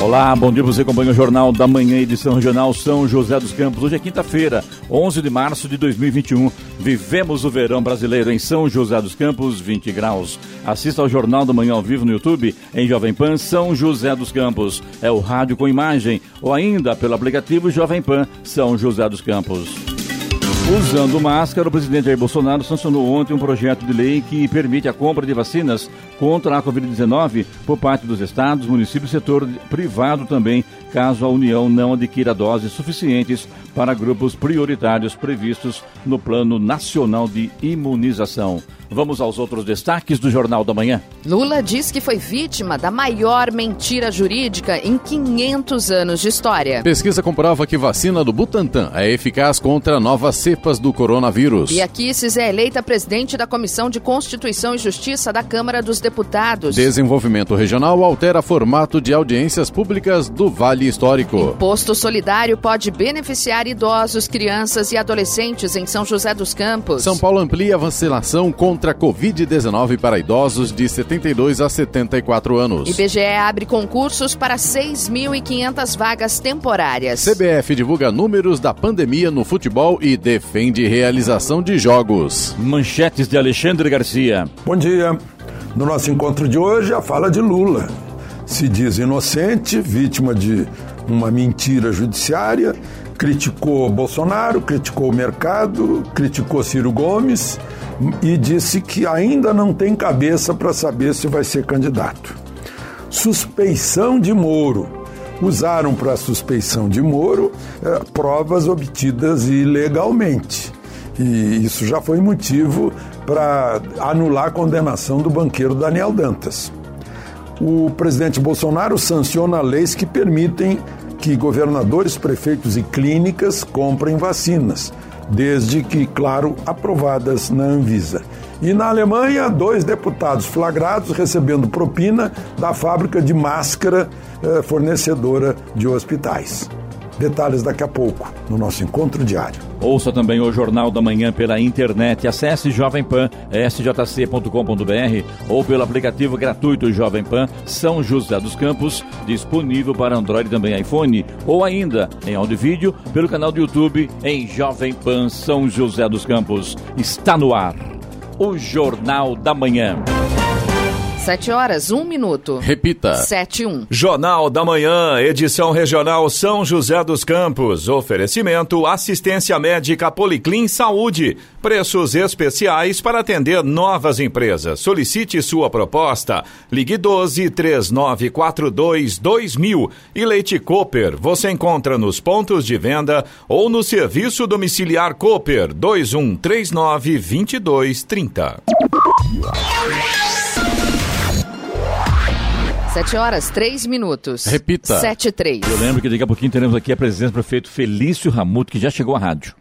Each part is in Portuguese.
Olá, bom dia. Você acompanha o Jornal da Manhã, edição regional São José dos Campos. Hoje é quinta-feira, 11 de março de 2021. Vivemos o verão brasileiro em São José dos Campos, 20 graus. Assista ao Jornal da Manhã ao vivo no YouTube, em Jovem Pan São José dos Campos. É o rádio com imagem, ou ainda pelo aplicativo Jovem Pan São José dos Campos. Usando máscara, o presidente Jair Bolsonaro sancionou ontem um projeto de lei que permite a compra de vacinas contra a Covid-19 por parte dos estados, municípios e setor privado também, caso a União não adquira doses suficientes para grupos prioritários previstos no Plano Nacional de Imunização. Vamos aos outros destaques do Jornal da Manhã. Lula diz que foi vítima da maior mentira jurídica em 500 anos de história. Pesquisa comprova que vacina do Butantan é eficaz contra novas cepas do coronavírus. Bia Kicis é eleita presidente da Comissão de Constituição e Justiça da Câmara dos Deputados. Desenvolvimento Regional altera formato de audiências públicas do Vale Histórico. Posto Solidário pode beneficiar idosos, crianças e adolescentes em São José dos Campos. São Paulo amplia a vacinação contra a Covid-19 para idosos de 72 a 74 anos. IBGE abre concursos para 6.500 vagas temporárias. CBF divulga números da pandemia no futebol e defende realização de jogos. Manchetes de Alexandre Garcia. Bom dia. No nosso encontro de hoje, a fala de Lula. Se diz inocente, vítima de uma mentira judiciária, criticou Bolsonaro, criticou o mercado, criticou Ciro Gomes e disse que ainda não tem cabeça para saber se vai ser candidato. Suspeição de Moro. Usaram para suspeição de Moro eh, provas obtidas ilegalmente. E isso já foi motivo para anular a condenação do banqueiro Daniel Dantas. O presidente Bolsonaro sanciona leis que permitem que governadores, prefeitos e clínicas comprem vacinas, desde que, claro, aprovadas na Anvisa. E na Alemanha, dois deputados flagrados recebendo propina da fábrica de máscara eh, fornecedora de hospitais. Detalhes daqui a pouco, no nosso encontro diário. Ouça também o Jornal da Manhã pela internet. Acesse Jovem Pan, sjc.com.br ou pelo aplicativo gratuito Jovem Pan São José dos Campos, disponível para Android e também iPhone, ou ainda em áudio e vídeo pelo canal do YouTube em Jovem Pan São José dos Campos. Está no ar o Jornal da Manhã. 7 horas, 1 minuto. Repita. 7 1. Jornal da Manhã, edição regional São José dos Campos. Oferecimento assistência médica Policlin Saúde. Preços especiais para atender novas empresas. Solicite sua proposta. Ligue 12 3942 2000. E Leite Cooper. Você encontra nos pontos de venda ou no serviço domiciliar Cooper 2139 2230. 7 horas, 3 minutos. Repita. 7 3. Eu lembro que daqui a pouquinho teremos aqui a presença do prefeito Felício Ramuto, que já chegou à rádio.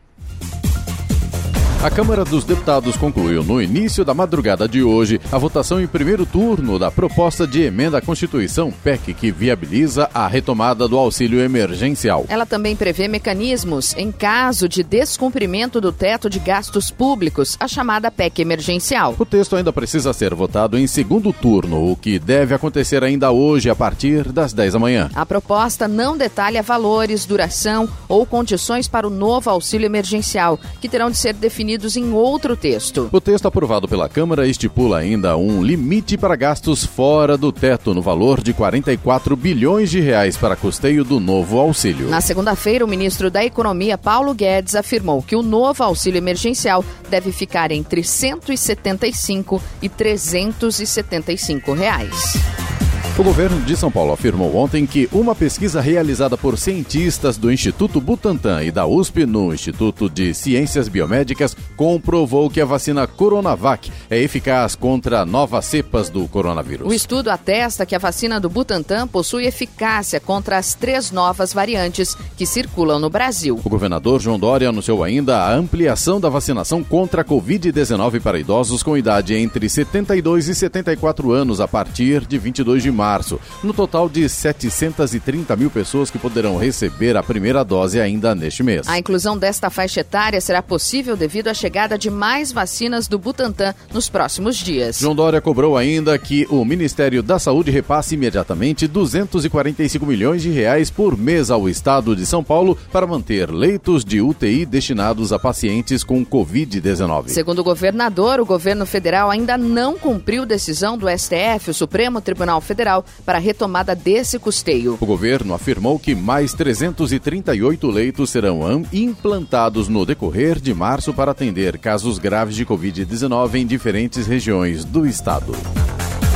A Câmara dos Deputados concluiu no início da madrugada de hoje a votação em primeiro turno da proposta de emenda à Constituição PEC que viabiliza a retomada do auxílio emergencial. Ela também prevê mecanismos em caso de descumprimento do teto de gastos públicos, a chamada PEC emergencial. O texto ainda precisa ser votado em segundo turno, o que deve acontecer ainda hoje a partir das 10 da manhã. A proposta não detalha valores, duração ou condições para o novo auxílio emergencial, que terão de ser definidos em outro texto. O texto aprovado pela Câmara estipula ainda um limite para gastos fora do teto no valor de 44 bilhões de reais para custeio do novo auxílio. Na segunda-feira, o ministro da Economia, Paulo Guedes, afirmou que o novo auxílio emergencial deve ficar entre 175 e 375 reais. O governo de São Paulo afirmou ontem que uma pesquisa realizada por cientistas do Instituto Butantan e da USP no Instituto de Ciências Biomédicas comprovou que a vacina Coronavac é eficaz contra novas cepas do coronavírus. O estudo atesta que a vacina do Butantan possui eficácia contra as três novas variantes que circulam no Brasil. O governador João Dória anunciou ainda a ampliação da vacinação contra a Covid-19 para idosos com idade entre 72 e 74 anos a partir de 22 de março março. No total de 730 mil pessoas que poderão receber a primeira dose ainda neste mês. A inclusão desta faixa etária será possível devido à chegada de mais vacinas do Butantan nos próximos dias. João Dória cobrou ainda que o Ministério da Saúde repasse imediatamente 245 milhões de reais por mês ao Estado de São Paulo para manter leitos de UTI destinados a pacientes com Covid-19. Segundo o governador, o governo federal ainda não cumpriu decisão do STF, o Supremo Tribunal Federal, Federal para a retomada desse custeio. O governo afirmou que mais 338 leitos serão implantados no decorrer de março para atender casos graves de Covid-19 em diferentes regiões do estado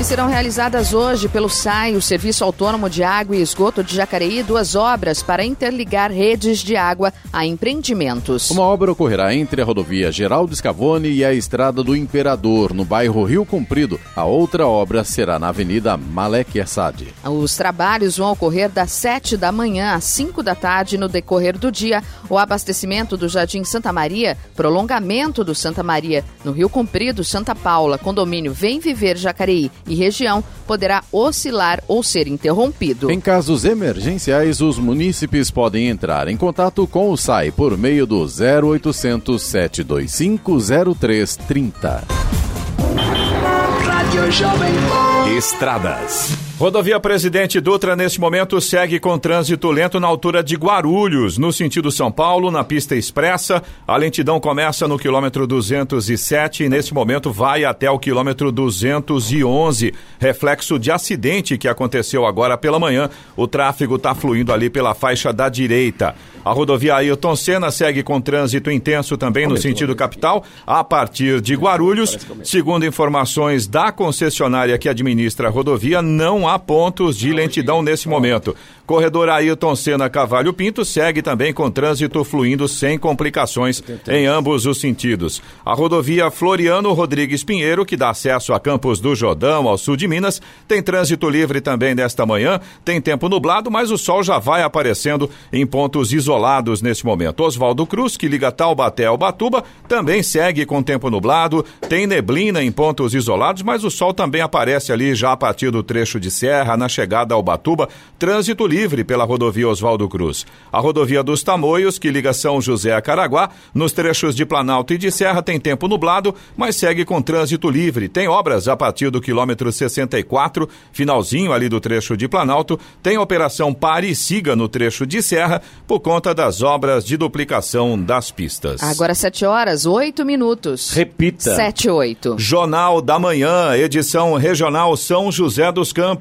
e serão realizadas hoje pelo SAI, o Serviço Autônomo de Água e Esgoto de Jacareí, duas obras para interligar redes de água a empreendimentos. Uma obra ocorrerá entre a rodovia Geraldo Scavone e a Estrada do Imperador, no bairro Rio Comprido. A outra obra será na Avenida Malek Assad. Os trabalhos vão ocorrer das 7 da manhã às 5 da tarde no decorrer do dia. O abastecimento do Jardim Santa Maria, prolongamento do Santa Maria no Rio Comprido, Santa Paula, condomínio Vem Viver Jacareí e região poderá oscilar ou ser interrompido. Em casos emergenciais, os munícipes podem entrar em contato com o SAI por meio do 0800 725 0330. Estradas. Rodovia Presidente Dutra, neste momento, segue com trânsito lento na altura de Guarulhos, no sentido São Paulo, na pista expressa. A lentidão começa no quilômetro 207 e, neste momento, vai até o quilômetro 211. Reflexo de acidente que aconteceu agora pela manhã. O tráfego está fluindo ali pela faixa da direita. A rodovia Ailton Senna segue com trânsito intenso também no sentido capital, a partir de Guarulhos. Segundo informações da concessionária que administra a rodovia, não há pontos de lentidão nesse momento. Corredor Ailton Senna Cavalho Pinto segue também com trânsito fluindo sem complicações em ambos os sentidos. A rodovia Floriano Rodrigues Pinheiro, que dá acesso a Campos do Jordão, ao sul de Minas, tem trânsito livre também nesta manhã. Tem tempo nublado, mas o sol já vai aparecendo em pontos isolados neste momento. Oswaldo Cruz, que liga Taubaté ao Batuba, também segue com tempo nublado. Tem neblina em pontos isolados, mas o sol também aparece ali já a partir do trecho de serra, na chegada ao Batuba. Trânsito livre pela rodovia Oswaldo Cruz. A rodovia dos Tamoios, que liga São José a Caraguá, nos trechos de Planalto e de Serra tem tempo nublado, mas segue com trânsito livre. Tem obras a partir do quilômetro 64, finalzinho ali do trecho de Planalto. Tem operação Pare e Siga no trecho de Serra, por conta das obras de duplicação das pistas. Agora 7 horas, 8 minutos. Repita. 7 8. Jornal da Manhã, edição regional São José dos Campos.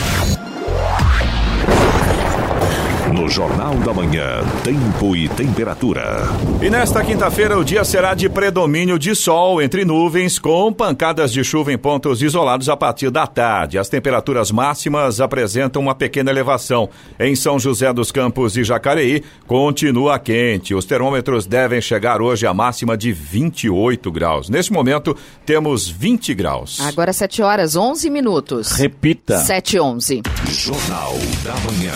No Jornal da Manhã, tempo e temperatura. E nesta quinta-feira o dia será de predomínio de sol entre nuvens, com pancadas de chuva em pontos isolados a partir da tarde. As temperaturas máximas apresentam uma pequena elevação. Em São José dos Campos e Jacareí, continua quente. Os termômetros devem chegar hoje a máxima de 28 graus. Neste momento, temos 20 graus. Agora 7 horas 11 minutos. Repita. 7 e 11. Jornal da Manhã.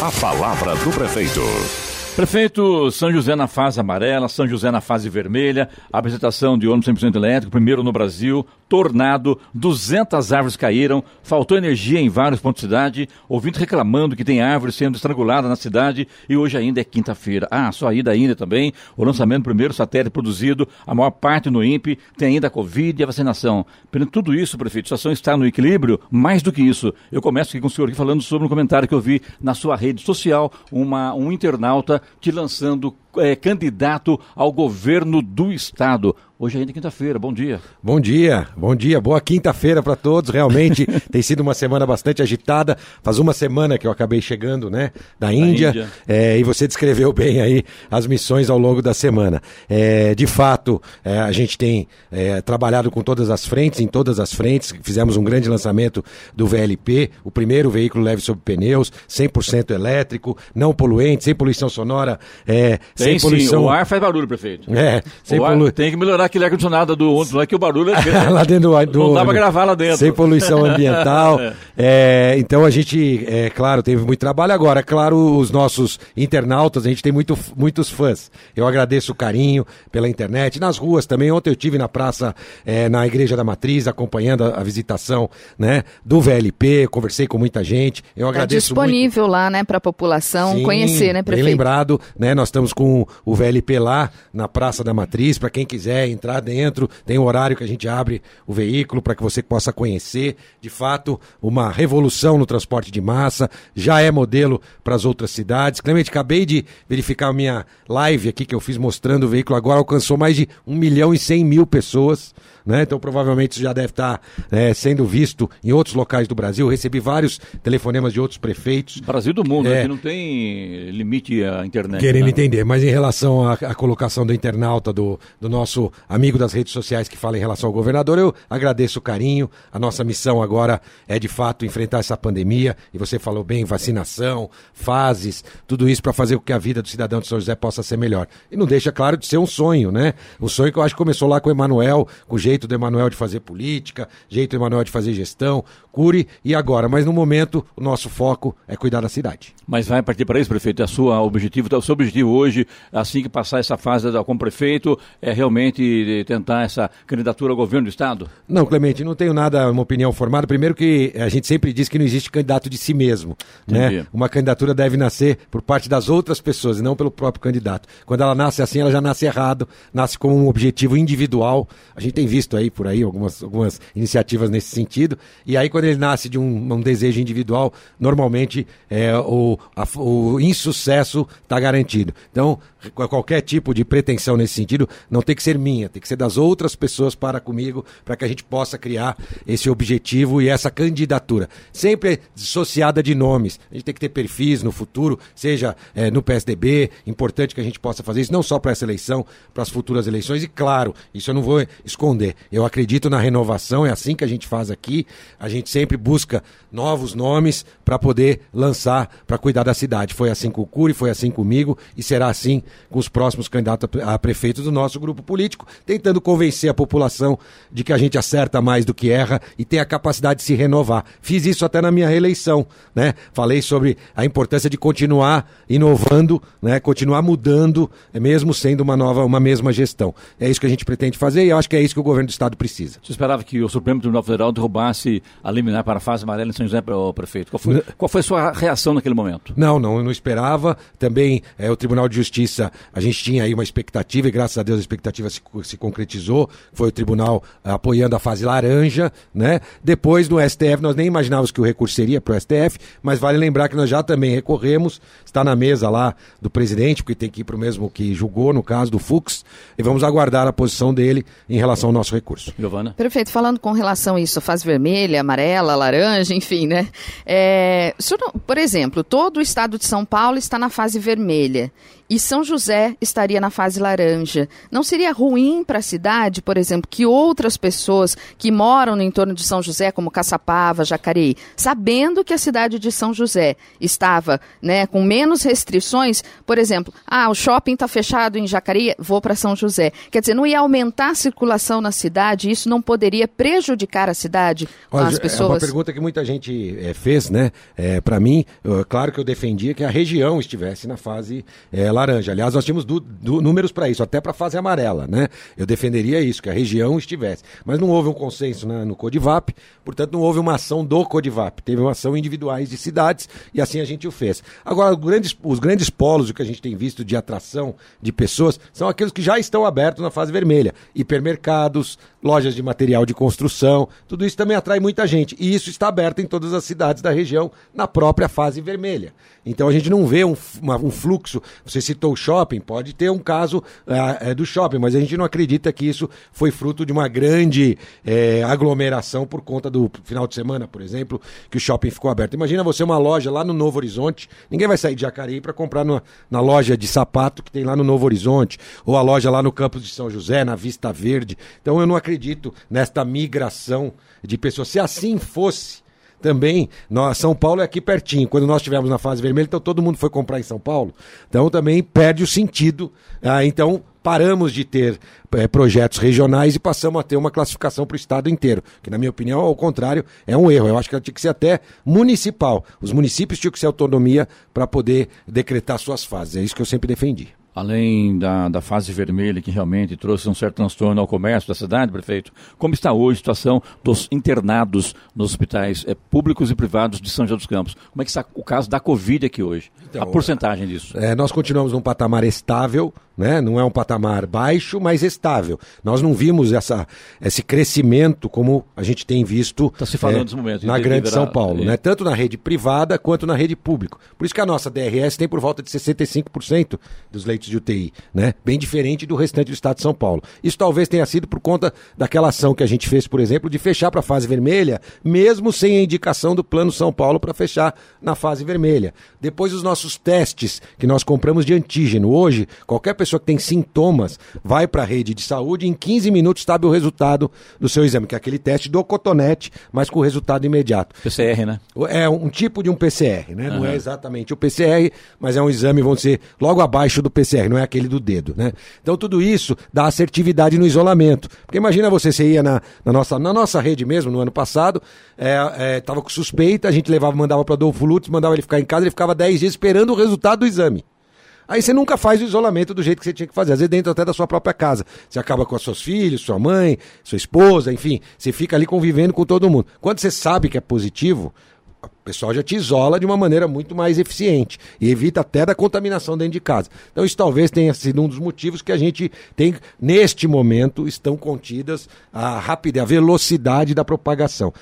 A palavra do prefeito. Prefeito São José na fase amarela, São José na fase vermelha, apresentação de ônibus 100% elétrico, primeiro no Brasil, tornado, 200 árvores caíram, faltou energia em vários pontos da cidade, ouvindo reclamando que tem árvores sendo estranguladas na cidade e hoje ainda é quinta-feira. Ah, só ainda ainda também, o lançamento do primeiro satélite produzido, a maior parte no INPE, tem ainda a Covid e a vacinação. Perante tudo isso, prefeito, a situação está no equilíbrio, mais do que isso. Eu começo aqui com o senhor aqui falando sobre um comentário que eu vi na sua rede social, uma, um internauta te lançando é, candidato ao governo do Estado. Hoje ainda é quinta-feira, bom dia. Bom dia, bom dia, boa quinta-feira para todos. Realmente tem sido uma semana bastante agitada. Faz uma semana que eu acabei chegando, né, da Índia, Índia. É, e você descreveu bem aí as missões ao longo da semana. É, de fato, é, a gente tem é, trabalhado com todas as frentes, em todas as frentes. Fizemos um grande lançamento do VLP, o primeiro veículo leve sobre pneus, 100% elétrico, não poluente, sem poluição sonora, é, tem, sem poluição. Sim, o ar faz barulho, prefeito. É, sem poluição. Tem que melhorar aquele ar-condicionado do ontem lá, que o barulho é lá dentro do, Não dá pra gravar lá dentro. Sem poluição ambiental. é. É, então a gente, é claro, teve muito trabalho. Agora, claro, os nossos internautas, a gente tem muito, muitos fãs. Eu agradeço o carinho pela internet, nas ruas também. Ontem eu tive na praça, é, na Igreja da Matriz, acompanhando a, a, visitação né, do VLP, conversei com muita gente. Eu tá agradeço. É disponível muito. lá, né, para a população Sim, conhecer, né, prefeito? Bem lembrado, né? Nós estamos com o VLP lá na Praça da Matriz, para quem quiser entrar dentro, tem um horário que a gente abre o veículo para que você possa conhecer. De fato, uma revolução no transporte de massa, já é modelo para as outras cidades. Clemente, acabei de verificar a minha live aqui que eu fiz mostrando o veículo, agora alcançou mais de 1 milhão e 100 mil pessoas. Né? Então provavelmente isso já deve estar é, sendo visto em outros locais do Brasil. Eu recebi vários telefonemas de outros prefeitos. Brasil do mundo, é, que não tem limite à internet. Querendo né? entender, mas em relação à, à, colocação do internauta, do, do nosso amigo das redes sociais que fala em relação ao governador, eu agradeço o carinho. A nossa missão agora é de fato enfrentar essa pandemia. E você falou bem, vacinação, fases, tudo isso para fazer com que a vida do cidadão de São José possa ser melhor. E não deixa, claro, de ser um sonho, né? Um sonho que eu acho que começou lá com o Emanuel, com o jeito do Emanuel de fazer política, jeito do Emanuel de fazer gestão, cure e agora. Mas no momento, o nosso foco é cuidar da cidade. Mas vai partir para isso, prefeito? É a sua objetivo, o seu objetivo hoje, assim que passar essa fase como prefeito, é realmente tentar essa candidatura ao governo do Estado? Não, Clemente, não tenho nada, uma opinião formada. Primeiro que a gente sempre diz que não existe candidato de si mesmo. Né? Uma candidatura deve nascer por parte das outras pessoas e não pelo próprio candidato. Quando ela nasce assim, ela já nasce errado, nasce com um objetivo individual. A gente tem visto visto aí por aí algumas, algumas iniciativas nesse sentido. E aí, quando ele nasce de um, um desejo individual, normalmente é, o, a, o insucesso está garantido. Então, qualquer tipo de pretensão nesse sentido não tem que ser minha, tem que ser das outras pessoas para comigo, para que a gente possa criar esse objetivo e essa candidatura. Sempre dissociada de nomes. A gente tem que ter perfis no futuro, seja é, no PSDB, importante que a gente possa fazer isso, não só para essa eleição, para as futuras eleições. E claro, isso eu não vou esconder. Eu acredito na renovação, é assim que a gente faz aqui. A gente sempre busca novos nomes para poder lançar, para cuidar da cidade. Foi assim com o Cury, foi assim comigo e será assim com os próximos candidatos a prefeito do nosso grupo político, tentando convencer a população de que a gente acerta mais do que erra e tem a capacidade de se renovar. Fiz isso até na minha reeleição, né? Falei sobre a importância de continuar inovando, né? Continuar mudando, mesmo sendo uma nova, uma mesma gestão. É isso que a gente pretende fazer e eu acho que é isso que o governo do estado precisa. Você esperava que o Supremo Tribunal Federal derrubasse a liminar para a fase amarela em São José, o prefeito? Qual foi, qual foi a sua reação naquele momento? Não, não, eu não esperava. Também é, o Tribunal de Justiça a gente tinha aí uma expectativa e graças a Deus a expectativa se, se concretizou. Foi o tribunal uh, apoiando a fase laranja, né? Depois no STF nós nem imaginávamos que o recurso seria para o STF, mas vale lembrar que nós já também recorremos, está na mesa lá do presidente, porque tem que ir para o mesmo que julgou, no caso do Fux, e vamos aguardar a posição dele em relação ao nosso recurso. Giovana? Perfeito, falando com relação a isso, fase vermelha, amarela, laranja, enfim, né? É, por exemplo, todo o estado de São Paulo está na fase vermelha e São José estaria na fase laranja. Não seria ruim para a cidade, por exemplo, que outras pessoas que moram no entorno de São José, como Caçapava, Jacareí, sabendo que a cidade de São José estava né, com menos restrições, por exemplo, ah, o shopping está fechado em Jacareí, vou para São José. Quer dizer, não ia aumentar a circulação na cidade, isso não poderia prejudicar a cidade Olha, as pessoas? É uma pergunta que muita gente é, fez, né? É, para mim, claro que eu defendia que a região estivesse na fase é, laranja. Aliás, nós tínhamos do, do, números para isso, até para a fase amarela, né? Eu defenderia isso, que a região estivesse. Mas não houve um consenso né, no Codivap, portanto não houve uma ação do Codivap. Teve uma ação individuais de cidades e assim a gente o fez. Agora, os grandes, os grandes polos, o que a gente tem visto de atração de pessoas, são aqueles que já estão abertos na fase vermelha. Hipermercados, lojas de material de construção, tudo isso também atrai muita gente. E isso está aberto em todas as cidades da região, na própria fase vermelha. Então a gente não vê um, uma, um fluxo. Você citou o shopping, pode ter um caso é, do shopping, mas a gente não acredita que isso foi fruto de uma grande é, aglomeração por conta do final de semana, por exemplo, que o shopping ficou aberto. Imagina você uma loja lá no Novo Horizonte, ninguém vai sair de Jacareí para comprar no, na loja de sapato que tem lá no Novo Horizonte, ou a loja lá no campus de São José, na Vista Verde. Então eu não acredito nesta migração de pessoas. Se assim fosse, também, nós, São Paulo é aqui pertinho. Quando nós estivemos na fase vermelha, então todo mundo foi comprar em São Paulo. Então também perde o sentido. Ah, então paramos de ter é, projetos regionais e passamos a ter uma classificação para o estado inteiro. Que, na minha opinião, ao contrário, é um erro. Eu acho que ela tinha que ser até municipal. Os municípios tinham que ser autonomia para poder decretar suas fases. É isso que eu sempre defendi além da, da fase vermelha, que realmente trouxe um certo transtorno ao comércio da cidade, prefeito, como está hoje a situação dos internados nos hospitais é, públicos e privados de São José dos Campos? Como é que está o caso da Covid aqui hoje? Então, a porcentagem disso? É, nós continuamos num patamar estável, né? não é um patamar baixo, mas estável. Nós não vimos essa, esse crescimento como a gente tem visto tá se falando é, momento, na Grande São Paulo, é. né? tanto na rede privada quanto na rede pública. Por isso que a nossa DRS tem por volta de 65% dos leitos de UTI, né? bem diferente do restante do estado de São Paulo. Isso talvez tenha sido por conta daquela ação que a gente fez, por exemplo, de fechar para a fase vermelha, mesmo sem a indicação do Plano São Paulo para fechar na fase vermelha. Depois os nossos testes que nós compramos de antígeno. Hoje, qualquer pessoa pessoa que tem sintomas vai para a rede de saúde e em 15 minutos sabe o resultado do seu exame, que é aquele teste do cotonete, mas com resultado imediato. PCR, né? É um tipo de um PCR, né? Uhum. Não é exatamente o PCR, mas é um exame, vamos dizer, logo abaixo do PCR, não é aquele do dedo, né? Então tudo isso dá assertividade no isolamento. Porque imagina você, você ia na, na nossa, na nossa rede mesmo, no ano passado, é, é, tava com suspeita, a gente levava, mandava para Adolfo Lutz, mandava ele ficar em casa, ele ficava 10 dias esperando o resultado do exame. Aí você nunca faz o isolamento do jeito que você tinha que fazer, às vezes dentro até da sua própria casa. Você acaba com os seus filhos, sua mãe, sua esposa, enfim, você fica ali convivendo com todo mundo. Quando você sabe que é positivo, o pessoal já te isola de uma maneira muito mais eficiente e evita até da contaminação dentro de casa. Então isso talvez tenha sido um dos motivos que a gente tem neste momento estão contidas a rapidez, a velocidade da propagação.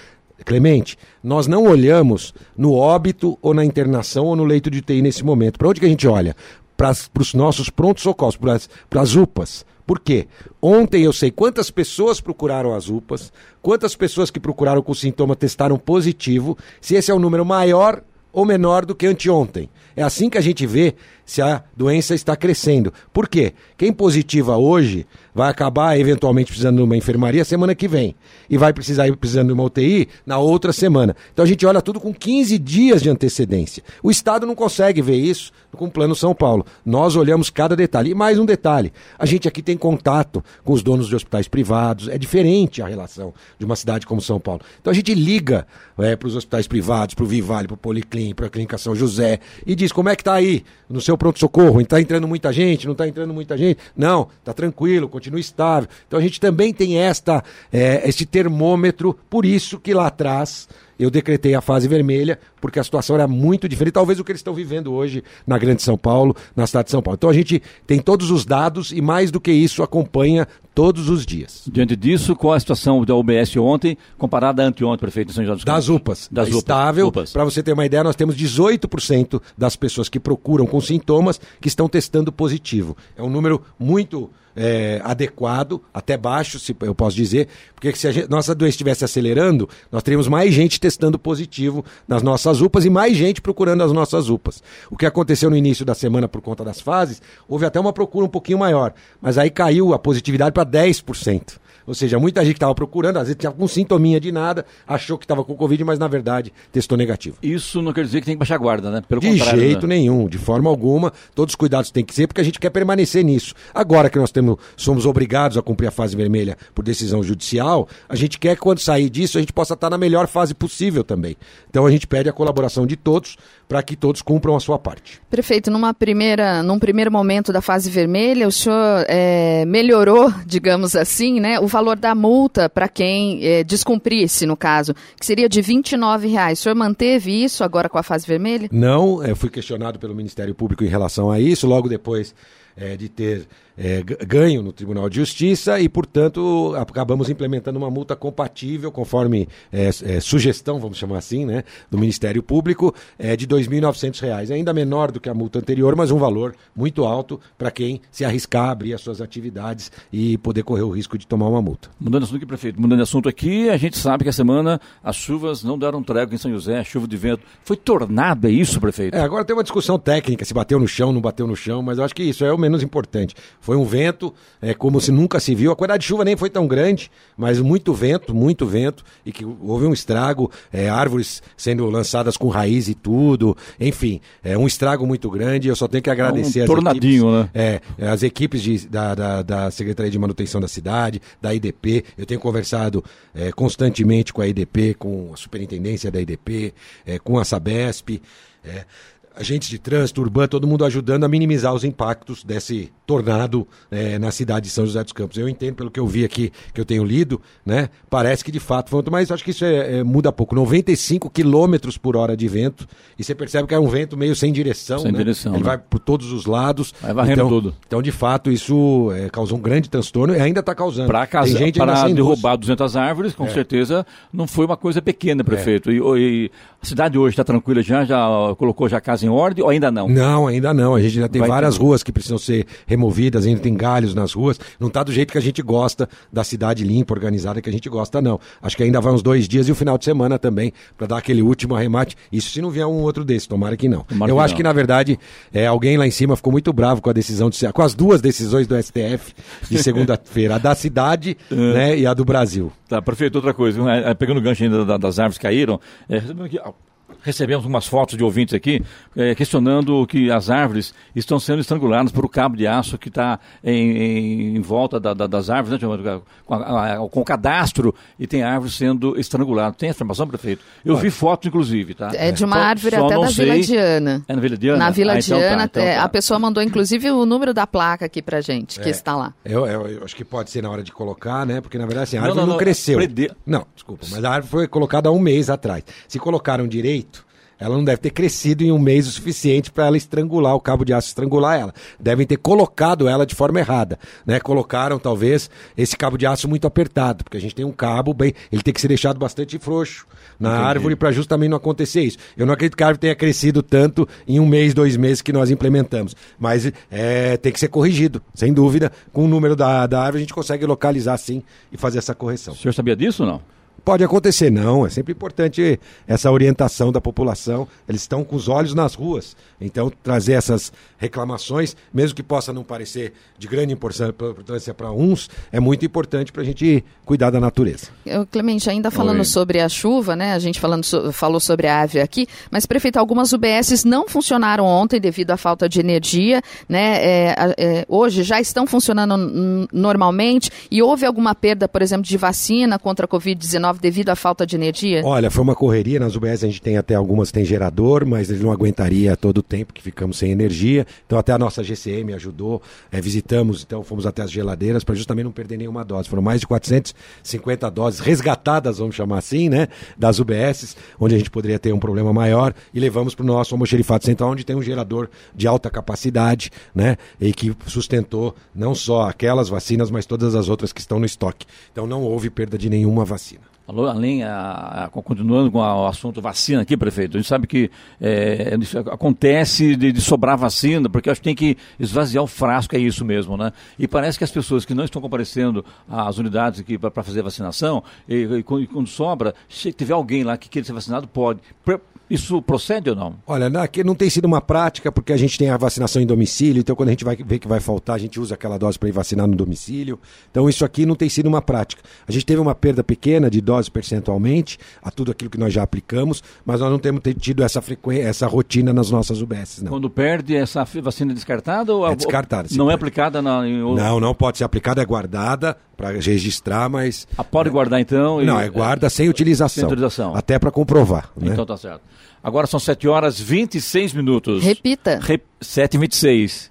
Clemente, nós não olhamos no óbito ou na internação ou no leito de UTI nesse momento. Para onde que a gente olha? Para os nossos prontos-socorros, para as UPAs. Por quê? Ontem eu sei quantas pessoas procuraram as UPAs, quantas pessoas que procuraram com sintoma testaram positivo, se esse é um número maior ou menor do que anteontem. É assim que a gente vê se a doença está crescendo. Por quê? Quem positiva hoje vai acabar eventualmente precisando de uma enfermaria semana que vem. E vai precisar ir precisando de uma UTI na outra semana. Então a gente olha tudo com 15 dias de antecedência. O Estado não consegue ver isso com o Plano São Paulo. Nós olhamos cada detalhe. E mais um detalhe: a gente aqui tem contato com os donos de hospitais privados. É diferente a relação de uma cidade como São Paulo. Então a gente liga é, para os hospitais privados, para o Vivale, para o Policlin, para a Clínica São José e diz como é que está aí no seu pronto-socorro. Está entrando muita gente? Não está entrando muita gente? Não, está tranquilo, continua estável. Então a gente também tem esta, é, este termômetro, por isso que lá atrás eu decretei a fase vermelha, porque a situação era muito diferente, talvez o que eles estão vivendo hoje na Grande São Paulo, na cidade de São Paulo. Então a gente tem todos os dados e mais do que isso acompanha todos os dias. Diante disso, qual a situação da UBS ontem comparada a anteontem, prefeito de São José dos Campos? Das UPAs. Das UPAs. Estável. Para você ter uma ideia, nós temos 18% das pessoas que procuram com sintomas que estão testando positivo. É um número muito é, adequado, até baixo, se eu posso dizer, porque se a gente, nossa doença estivesse acelerando, nós teríamos mais gente testando positivo nas nossas UPAs e mais gente procurando as nossas UPAs. O que aconteceu no início da semana por conta das fases, houve até uma procura um pouquinho maior, mas aí caiu a positividade para 10%. Ou seja, muita gente que estava procurando, às vezes tinha algum sintominha de nada, achou que estava com Covid, mas na verdade testou negativo. Isso não quer dizer que tem que baixar a guarda, né? Pelo de jeito né? nenhum, de forma alguma. Todos os cuidados têm que ser, porque a gente quer permanecer nisso. Agora que nós temos, somos obrigados a cumprir a fase vermelha por decisão judicial, a gente quer que quando sair disso a gente possa estar na melhor fase possível também. Então a gente pede a colaboração de todos para que todos cumpram a sua parte. Prefeito, numa primeira, num primeiro momento da fase vermelha, o senhor é, melhorou, digamos assim, né, o valor da multa para quem é, descumprisse, no caso, que seria de R$ reais. O senhor manteve isso agora com a fase vermelha? Não, eu fui questionado pelo Ministério Público em relação a isso. Logo depois é, de ter é, ganho no Tribunal de Justiça e, portanto, acabamos implementando uma multa compatível, conforme é, é, sugestão, vamos chamar assim, né, do Ministério Público, é, de R$ 2.900, ainda menor do que a multa anterior, mas um valor muito alto para quem se arriscar a abrir as suas atividades e poder correr o risco de tomar uma multa. Mudando de assunto aqui, prefeito, mudando de assunto aqui, a gente sabe que a semana as chuvas não deram trégua em São José, chuva de vento. Foi tornado, é isso, prefeito? É, agora tem uma discussão técnica, se bateu no chão, não bateu no chão, mas eu acho que isso é o menos importante. Foi um vento, é como se nunca se viu. A quantidade de chuva nem foi tão grande, mas muito vento, muito vento, e que houve um estrago, é, árvores sendo lançadas com raiz e tudo, enfim, é um estrago muito grande. Eu só tenho que agradecer é um tornadinho, equipes, né? É, as equipes de, da, da, da, Secretaria de Manutenção da Cidade, da IDP. Eu tenho conversado é, constantemente com a IDP, com a superintendência da IDP, é, com a Sabesp. É, agentes de trânsito urbano, todo mundo ajudando a minimizar os impactos desse tornado é, na cidade de São José dos Campos. Eu entendo pelo que eu vi aqui, que eu tenho lido, né? Parece que de fato foi, mas acho que isso é, é, muda pouco. 95 quilômetros por hora de vento, e você percebe que é um vento meio sem direção. Sem né? direção. Ele né? vai por todos os lados. Vai varrendo então, tudo. Então, de fato, isso é, causou um grande transtorno e ainda está causando. Para derrubar 200 árvores, com é. certeza, não foi uma coisa pequena, prefeito. E, e a cidade hoje está tranquila já? Já colocou já casa em ordem ou ainda não? Não, ainda não. A gente já tem Vai várias ter... ruas que precisam ser removidas, ainda tem galhos nas ruas. Não está do jeito que a gente gosta da cidade limpa, organizada, que a gente gosta, não. Acho que ainda vai uns dois dias e o final de semana também, para dar aquele último arremate. Isso se não vier um outro desse, tomara que não. Tomara Eu que acho não. que, na verdade, é, alguém lá em cima ficou muito bravo com a decisão de com as duas decisões do STF de segunda-feira, a da cidade é. né, e a do Brasil. Tá, prefeito, outra coisa, é, pegando o gancho ainda das árvores que caíram, é, recebemos umas fotos de ouvintes aqui é, questionando que as árvores estão sendo estranguladas por o cabo de aço que está em, em, volta da, da, das árvores, né, com, a, a, com, o cadastro, e tem árvores sendo estranguladas. Tem informação, prefeito? Eu Olha. vi fotos, inclusive, tá? É de uma árvore até da sei. Vila Diana. É na Vila Diana? Na Vila ah, então Diana, tá, então é, tá. a pessoa mandou, inclusive, o número da placa aqui pra gente, que é. está lá. Eu, eu, eu, acho que pode ser na hora de colocar, né? Porque, na verdade, assim, a árvore não, não, não cresceu. Prede... Não, desculpa, mas a árvore foi colocada há um mês atrás. Se colocaram direito, ela não deve ter crescido em um mês o suficiente para ela estrangular, o cabo de aço estrangular ela. Devem ter colocado ela de forma errada. Né? Colocaram, talvez, esse cabo de aço muito apertado, porque a gente tem um cabo bem. Ele tem que ser deixado bastante frouxo na Entendi. árvore para justamente não acontecer isso. Eu não acredito que a árvore tenha crescido tanto em um mês, dois meses que nós implementamos. Mas é, tem que ser corrigido, sem dúvida. Com o número da, da árvore a gente consegue localizar sim e fazer essa correção. O senhor sabia disso ou não? Pode acontecer, não. É sempre importante essa orientação da população. Eles estão com os olhos nas ruas. Então, trazer essas reclamações, mesmo que possa não parecer de grande importância para uns, é muito importante para a gente cuidar da natureza. Eu, Clemente, ainda falando Oi. sobre a chuva, né? A gente falando so, falou sobre a árvore aqui, mas, prefeito, algumas UBSs não funcionaram ontem devido à falta de energia, né? É, é, hoje já estão funcionando normalmente e houve alguma perda, por exemplo, de vacina contra a Covid-19 devido à falta de energia? Olha, foi uma correria. Nas UBS a gente tem até algumas tem gerador, mas ele não aguentaria todo o tempo que ficamos sem energia. Então até a nossa GCM ajudou. É, visitamos, então fomos até as geladeiras para justamente não perder nenhuma dose. Foram mais de 450 doses resgatadas, vamos chamar assim, né? Das UBS, onde a gente poderia ter um problema maior e levamos para o nosso almoxerifato central, onde tem um gerador de alta capacidade, né? E que sustentou não só aquelas vacinas, mas todas as outras que estão no estoque. Então não houve perda de nenhuma vacina. Além, a, a, continuando com a, o assunto vacina aqui, prefeito, a gente sabe que é, acontece de, de, sobrar vacina, porque acho que tem que esvaziar o frasco, é isso mesmo, né? E parece que as pessoas que não estão comparecendo às unidades aqui para fazer vacinação, e, e, quando sobra, se tiver alguém lá que queira ser vacinado, pode. Isso procede ou não? Olha, aqui não tem sido uma prática, porque a gente tem a vacinação em domicílio, então quando a gente vai ver que vai faltar, a gente usa aquela dose para ir vacinar no domicílio. Então isso aqui não tem sido uma prática. A gente teve uma perda pequena de doses percentualmente a tudo aquilo que nós já aplicamos, mas nós não temos tido essa frequência, essa rotina nas nossas UBS, não. Quando perde, essa vacina é descartada ou é descartada? Não é aplicada na em... Não, não pode ser aplicada, é guardada para registrar, mas ah, pode guardar então? Não, é guarda sem utilização. Sem utilização. Até para comprovar, né? Então tá certo. Agora são 7 horas 26 minutos. Repita. Re... 7 e 26.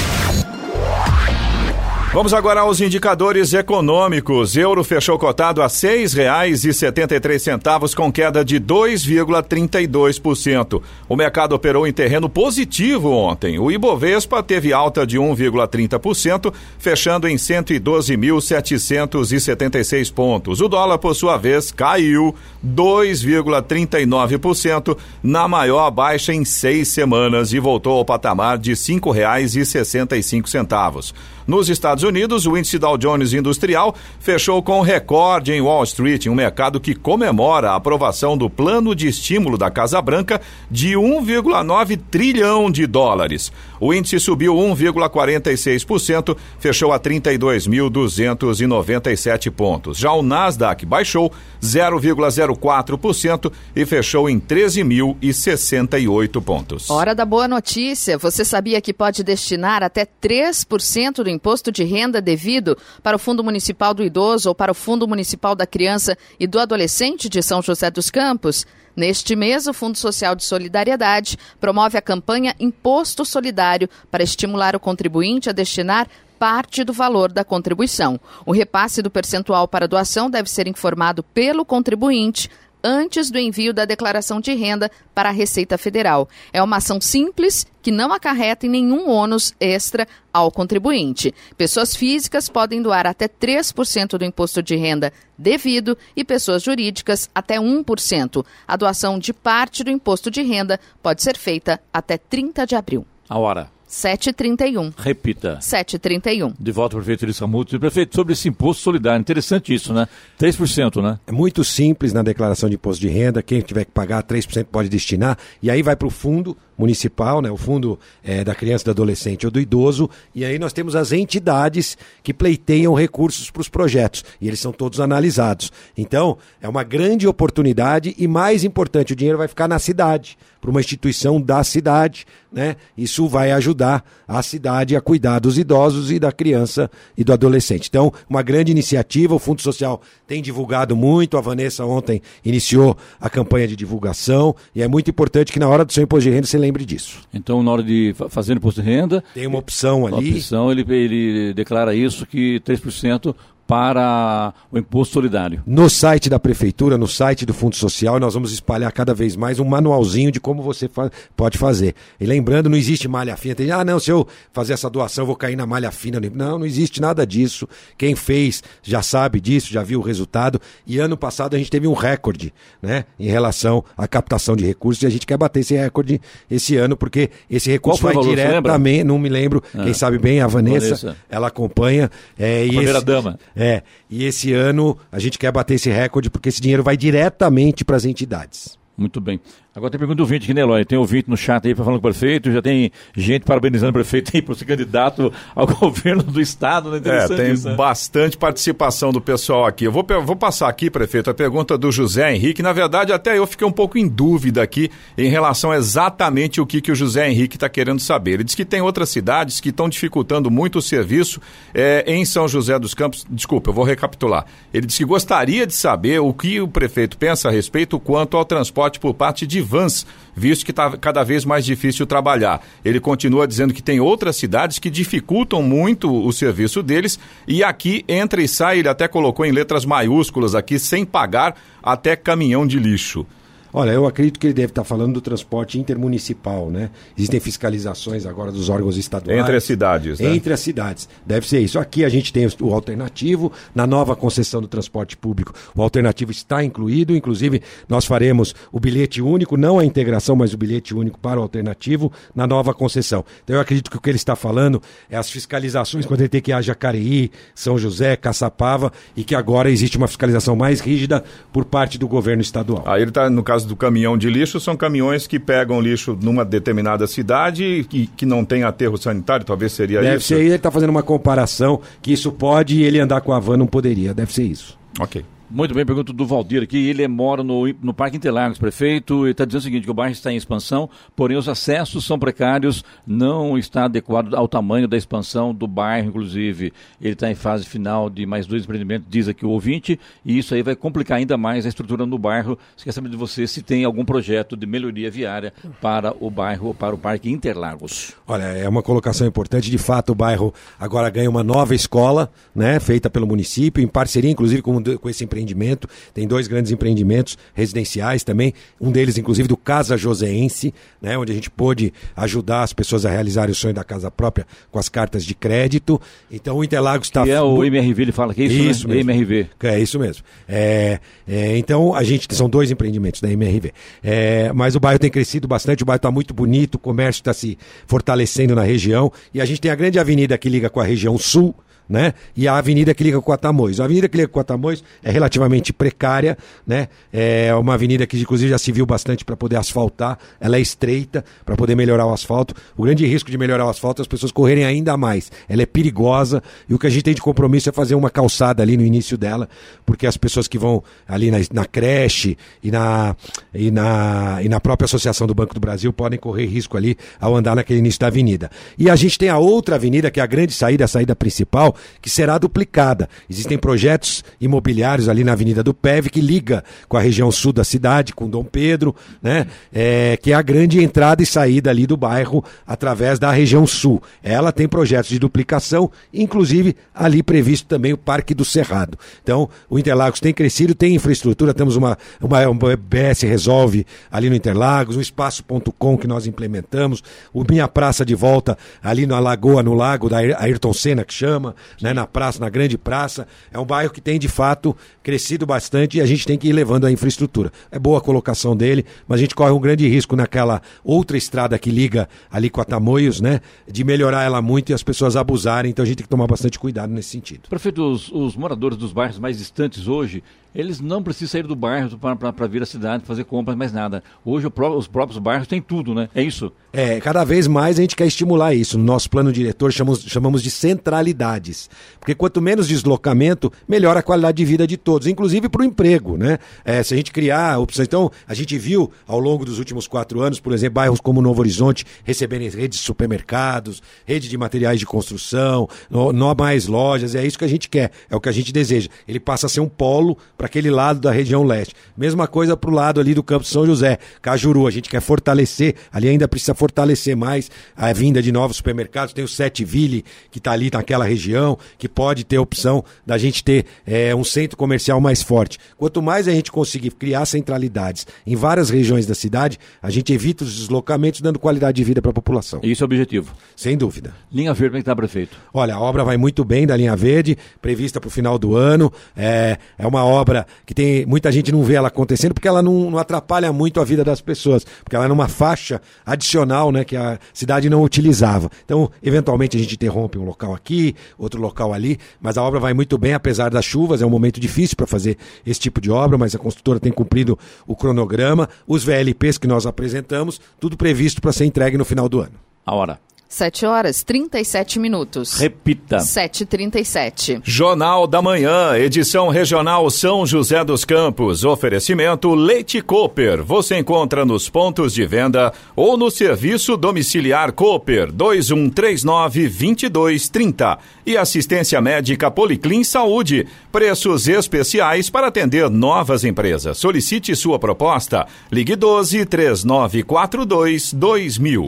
Vamos agora aos indicadores econômicos. Euro fechou cotado a seis reais e setenta e três centavos com queda de 2,32%. O mercado operou em terreno positivo ontem. O Ibovespa teve alta de 1,30%, fechando em 112.776 pontos. O dólar, por sua vez, caiu 2,39% na maior baixa em seis semanas e voltou ao patamar de cinco reais e sessenta e cinco centavos. Nos Estados Unidos, o índice Dow Jones Industrial fechou com recorde em Wall Street, um mercado que comemora a aprovação do plano de estímulo da Casa Branca de 1,9 trilhão de dólares. O índice subiu 1,46%, fechou a 32.297 pontos. Já o Nasdaq baixou 0,04% e fechou em 13.068 pontos. Hora da boa notícia. Você sabia que pode destinar até 3% do imposto de renda devido para o Fundo Municipal do Idoso ou para o Fundo Municipal da Criança e do Adolescente de São José dos Campos? Neste mês, o Fundo Social de Solidariedade promove a campanha Imposto Solidário para estimular o contribuinte a destinar parte do valor da contribuição. O repasse do percentual para doação deve ser informado pelo contribuinte antes do envio da declaração de renda para a Receita Federal. É uma ação simples que não acarreta em nenhum ônus extra ao contribuinte. Pessoas físicas podem doar até 3% do imposto de renda devido e pessoas jurídicas até 1%. A doação de parte do imposto de renda pode ser feita até 30 de abril. A hora. 7h31. Repita. 7h31. De volta, prefeito Elis Ramuto. Prefeito, sobre esse imposto solidário, interessante isso, né? 3%, né? É muito simples na declaração de imposto de renda, quem tiver que pagar 3% pode destinar, e aí vai para o fundo municipal, né, o fundo é, da criança, do adolescente ou do idoso, e aí nós temos as entidades que pleiteiam recursos para os projetos, e eles são todos analisados. Então, é uma grande oportunidade e, mais importante, o dinheiro vai ficar na cidade, para uma instituição da cidade, né? Isso vai ajudar a cidade a cuidar dos idosos e da criança e do adolescente. Então, uma grande iniciativa, o Fundo Social tem divulgado muito, a Vanessa ontem iniciou a campanha de divulgação, e é muito importante que na hora do seu imposto de renda você lembre lembre disso. Então, na hora de fazer imposto de renda. Tem uma opção ali. Uma opção, ele, ele declara isso, que 3% para o imposto solidário. No site da prefeitura, no site do Fundo Social, nós vamos espalhar cada vez mais um manualzinho de como você fa pode fazer. E lembrando, não existe malha fina. Tem, ah, não, se eu fazer essa doação, eu vou cair na malha fina. Não, não existe nada disso. Quem fez já sabe disso, já viu o resultado. E ano passado a gente teve um recorde, né, em relação à captação de recursos. E a gente quer bater esse recorde esse ano, porque esse recurso vai diretamente. Não me lembro, ah, quem sabe bem, a Vanessa, Vanessa. ela acompanha. É, a primeira esse, dama. É, e esse ano a gente quer bater esse recorde porque esse dinheiro vai diretamente para as entidades. Muito bem. Agora tem pergunta do ouvinte aqui, né, Eloy? Tem ouvinte no chat aí para falar com o prefeito, já tem gente parabenizando o prefeito aí por ser candidato ao governo do estado, né? É, tem isso, né? bastante participação do pessoal aqui. Eu vou, vou passar aqui, prefeito, a pergunta do José Henrique. Na verdade, até eu fiquei um pouco em dúvida aqui em relação a exatamente o que, que o José Henrique está querendo saber. Ele diz que tem outras cidades que estão dificultando muito o serviço é, em São José dos Campos. Desculpa, eu vou recapitular. Ele disse que gostaria de saber o que o prefeito pensa a respeito quanto ao transporte por parte de vans, visto que está cada vez mais difícil trabalhar. Ele continua dizendo que tem outras cidades que dificultam muito o serviço deles e aqui entra e sai, ele até colocou em letras maiúsculas aqui, sem pagar até caminhão de lixo. Olha, eu acredito que ele deve estar falando do transporte intermunicipal, né? Existem fiscalizações agora dos órgãos estaduais. Entre as cidades, né? Entre as cidades. Deve ser isso. Aqui a gente tem o alternativo, na nova concessão do transporte público, o alternativo está incluído, inclusive nós faremos o bilhete único, não a integração, mas o bilhete único para o alternativo na nova concessão. Então eu acredito que o que ele está falando é as fiscalizações quando ele tem que ir a Jacareí, São José, Caçapava, e que agora existe uma fiscalização mais rígida por parte do governo estadual. Aí ele está, no caso, caso do caminhão de lixo, são caminhões que pegam lixo numa determinada cidade e que, que não tem aterro sanitário, talvez seria Deve isso? ser, ele está fazendo uma comparação que isso pode e ele andar com a van não poderia. Deve ser isso. Ok. Muito bem, pergunta do Valdir aqui. Ele mora no, no Parque Interlagos, prefeito, e está dizendo o seguinte: que o bairro está em expansão, porém os acessos são precários, não está adequado ao tamanho da expansão do bairro, inclusive. Ele está em fase final de mais dois empreendimentos, diz aqui o ouvinte, e isso aí vai complicar ainda mais a estrutura no bairro. Você quer saber de você se tem algum projeto de melhoria viária para o bairro, para o Parque Interlagos? Olha, é uma colocação importante. De fato, o bairro agora ganha uma nova escola, né, feita pelo município, em parceria, inclusive, com, com esse empreendimento empreendimento. Tem dois grandes empreendimentos residenciais também, um deles, inclusive, do Casa Joseense, né, onde a gente pôde ajudar as pessoas a realizarem o sonho da casa própria com as cartas de crédito. Então o Interlagos está. E é o MRV, ele fala que é isso, isso né? mesmo. MRV. É isso mesmo. É, é, então a gente são dois empreendimentos da MRV. É, mas o bairro tem crescido bastante, o bairro está muito bonito, o comércio está se fortalecendo na região e a gente tem a grande avenida que liga com a região sul né? E a avenida que liga com a Tamoios. A avenida que liga com a Tamoios é relativamente precária, né? É uma avenida que inclusive já se viu bastante para poder asfaltar, ela é estreita para poder melhorar o asfalto. O grande risco de melhorar o asfalto é as pessoas correrem ainda mais. Ela é perigosa e o que a gente tem de compromisso é fazer uma calçada ali no início dela, porque as pessoas que vão ali na, na creche e na, e, na, e na própria Associação do Banco do Brasil podem correr risco ali ao andar naquele início da avenida. E a gente tem a outra avenida, que é a grande saída, a saída principal, que será duplicada. Existem projetos imobiliários ali na Avenida do PEV que liga com a região sul da cidade, com Dom Pedro, né? É, que é a grande entrada e saída ali do bairro através da região sul. Ela tem projetos de duplicação, inclusive ali previsto também o Parque do Cerrado. Então, o Interlagos tem crescido, tem infraestrutura, temos uma, uma, uma BS Resolve ali no Interlagos, um espaço.com que nós implementamos, o Minha Praça de Volta ali na Lagoa, no Lago da Ayrton Senna, que chama, né, na praça, na grande praça. É um bairro que tem, de fato, crescido bastante e a gente tem que ir levando a infraestrutura. É boa a colocação dele, mas a gente corre um grande risco naquela outra estrada que liga ali com a Tamoios, né, de melhorar ela muito e as pessoas abusarem. Então a gente tem que tomar bastante cuidado nesse sentido. Prefeito, os, os moradores dos bairros mais distantes hoje, eles não precisam sair do bairro para vir à cidade fazer compras, mais nada. Hoje pró os próprios bairros têm tudo, né? É isso? É, cada vez mais a gente quer estimular isso. No nosso plano diretor chamamos, chamamos de centralidades. Porque quanto menos deslocamento, melhor a qualidade de vida de todos, inclusive para o emprego, né? É, se a gente criar opções. Então, a gente viu ao longo dos últimos quatro anos, por exemplo, bairros como Novo Horizonte receberem redes de supermercados, rede de materiais de construção, não mais lojas, é isso que a gente quer, é o que a gente deseja. Ele passa a ser um polo para aquele lado da região leste. Mesma coisa para o lado ali do Campo São José, Cajuru, a gente quer fortalecer, ali ainda precisa fortalecer mais a vinda de novos supermercados, tem o Sete Ville, que está ali naquela região, que pode ter a opção da gente ter é, um centro comercial mais forte. Quanto mais a gente conseguir criar centralidades em várias regiões da cidade, a gente evita os deslocamentos, dando qualidade de vida para a população. Isso é o objetivo. Sem dúvida. Linha Verde, como é que está, prefeito? Olha, a obra vai muito bem da Linha Verde, prevista para o final do ano. É, é uma obra que tem muita gente não vê ela acontecendo porque ela não, não atrapalha muito a vida das pessoas, porque ela é numa faixa adicional, né, que a cidade não utilizava. Então, eventualmente a gente interrompe um local aqui, outro local ali, mas a obra vai muito bem apesar das chuvas. É um momento difícil para fazer esse tipo de obra, mas a construtora tem cumprido o cronograma, os VLPs que nós apresentamos, tudo previsto para ser entregue no final do ano. A hora. 7 horas 37 minutos. Repita. 7h37. Jornal da Manhã, edição regional São José dos Campos. Oferecimento Leite Cooper. Você encontra nos pontos de venda ou no serviço domiciliar Cooper 2139-2230. E assistência médica Policlin Saúde. Preços especiais para atender novas empresas. Solicite sua proposta. Ligue 12 3942 2000.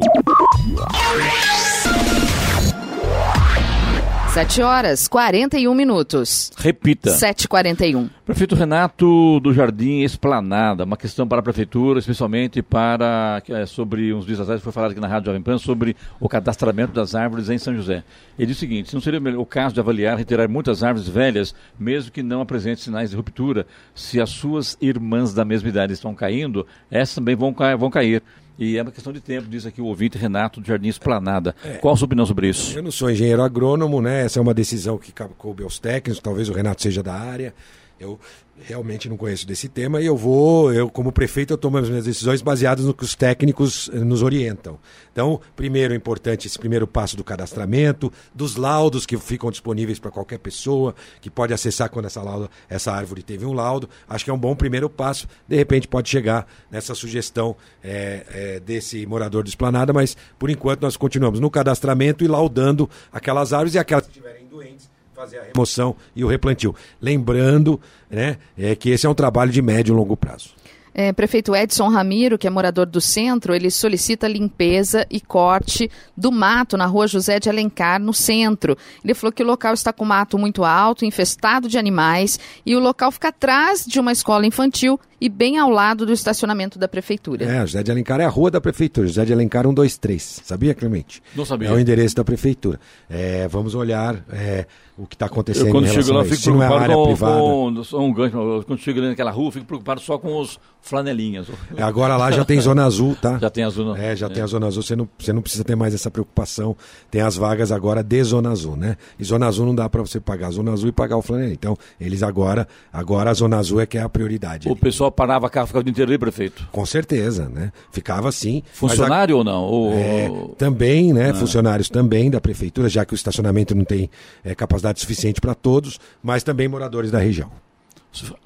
7 horas 41 minutos. Repita. 7h41. Prefeito Renato do Jardim Esplanada, uma questão para a prefeitura, especialmente para é, sobre uns dias atrás foi falado aqui na Rádio Jovem Pan sobre o cadastramento das árvores em São José. Ele diz o seguinte: se não seria o caso de avaliar retirar muitas árvores velhas, mesmo que não apresentem sinais de ruptura, se as suas irmãs da mesma idade estão caindo, essas também vão, vão cair. E é uma questão de tempo, diz aqui o ouvinte Renato do Jardim Esplanada. É. Qual a sua opinião sobre isso? Eu não sou engenheiro agrônomo, né? Essa é uma decisão que coube aos técnicos, talvez o Renato seja da área. Eu realmente não conheço desse tema e eu vou, eu como prefeito, eu tomo as minhas decisões baseadas no que os técnicos eh, nos orientam. Então, primeiro é importante esse primeiro passo do cadastramento, dos laudos que ficam disponíveis para qualquer pessoa, que pode acessar quando essa, lauda, essa árvore teve um laudo. Acho que é um bom primeiro passo. De repente pode chegar nessa sugestão é, é, desse morador de esplanada, mas por enquanto nós continuamos no cadastramento e laudando aquelas árvores e aquelas que estiverem doentes fazer a remoção e o replantio. Lembrando né, é, que esse é um trabalho de médio e longo prazo. É, prefeito Edson Ramiro, que é morador do centro, ele solicita limpeza e corte do mato na rua José de Alencar, no centro. Ele falou que o local está com mato muito alto, infestado de animais, e o local fica atrás de uma escola infantil e bem ao lado do estacionamento da prefeitura. É, José de Alencar é a rua da prefeitura, José de Alencar 123. Sabia, Clemente? Não sabia. É o endereço da prefeitura. É, vamos olhar é, o que está acontecendo eu, quando em chego lá, fico Se não é área com, privada. com, só um gancho, quando chego naquela rua, fico preocupado só com os flanelinhas. É, agora lá já tem zona azul, tá? Já tem azul, não? É, já tem a zona azul, você não, você não precisa ter mais essa preocupação. Tem as vagas agora de zona azul, né? E zona azul não dá para você pagar a zona azul e pagar o flanelinho. Então, eles agora, agora a zona azul é que é a prioridade. O ali. pessoal parava carro, ficava o dia inteiro ali, prefeito? Com certeza, né? Ficava assim. Funcionário ou não? Ou... É, também, né? Funcionários também da prefeitura, já que o estacionamento não tem é, capacidade suficiente para todos, mas também moradores da região.